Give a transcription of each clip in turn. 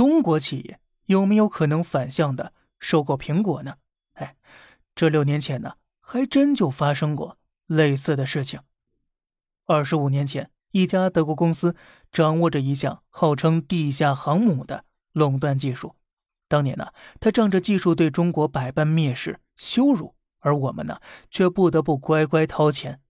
中国企业有没有可能反向的收购苹果呢？哎，这六年前呢，还真就发生过类似的事情。二十五年前，一家德国公司掌握着一项号称地下航母的垄断技术。当年呢，他仗着技术对中国百般蔑视、羞辱，而我们呢，却不得不乖乖掏钱。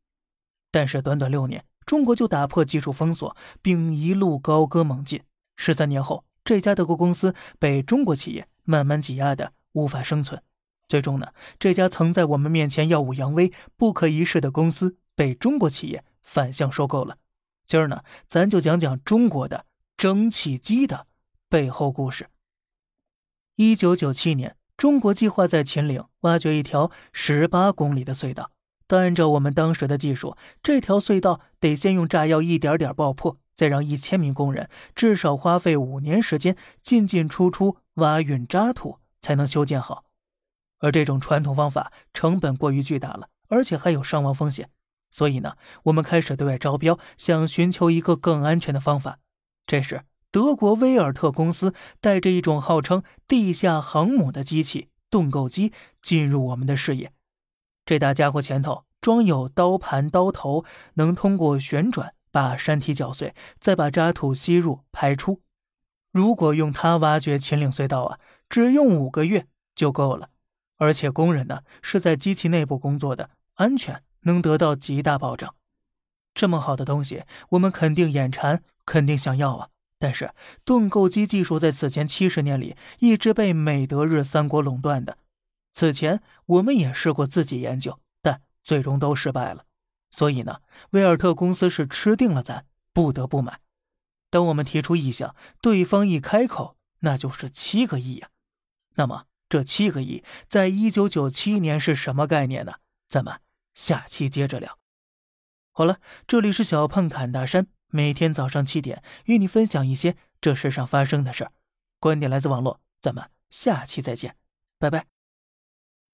但是短短六年，中国就打破技术封锁，并一路高歌猛进。十三年后，这家德国公司被中国企业慢慢挤压的无法生存。最终呢，这家曾在我们面前耀武扬威、不可一世的公司被中国企业反向收购了。今儿呢，咱就讲讲中国的蒸汽机的背后故事。一九九七年，中国计划在秦岭挖掘一条十八公里的隧道。但按照我们当时的技术，这条隧道得先用炸药一点点爆破，再让一千名工人至少花费五年时间进进出出挖运渣土才能修建好。而这种传统方法成本过于巨大了，而且还有伤亡风险。所以呢，我们开始对外招标，想寻求一个更安全的方法。这时，德国威尔特公司带着一种号称地下航母的机器——盾构机进入我们的视野。这大家伙前头装有刀盘、刀头，能通过旋转把山体搅碎，再把渣土吸入排出。如果用它挖掘秦岭隧道啊，只用五个月就够了。而且工人呢是在机器内部工作的，安全能得到极大保障。这么好的东西，我们肯定眼馋，肯定想要啊！但是盾构机技术在此前七十年里一直被美、德、日三国垄断的。此前我们也试过自己研究，但最终都失败了。所以呢，威尔特公司是吃定了咱，不得不买。等我们提出意向，对方一开口，那就是七个亿呀。那么这七个亿，在一九九七年是什么概念呢？咱们下期接着聊。好了，这里是小胖侃大山，每天早上七点与你分享一些这世上发生的事儿。观点来自网络，咱们下期再见，拜拜。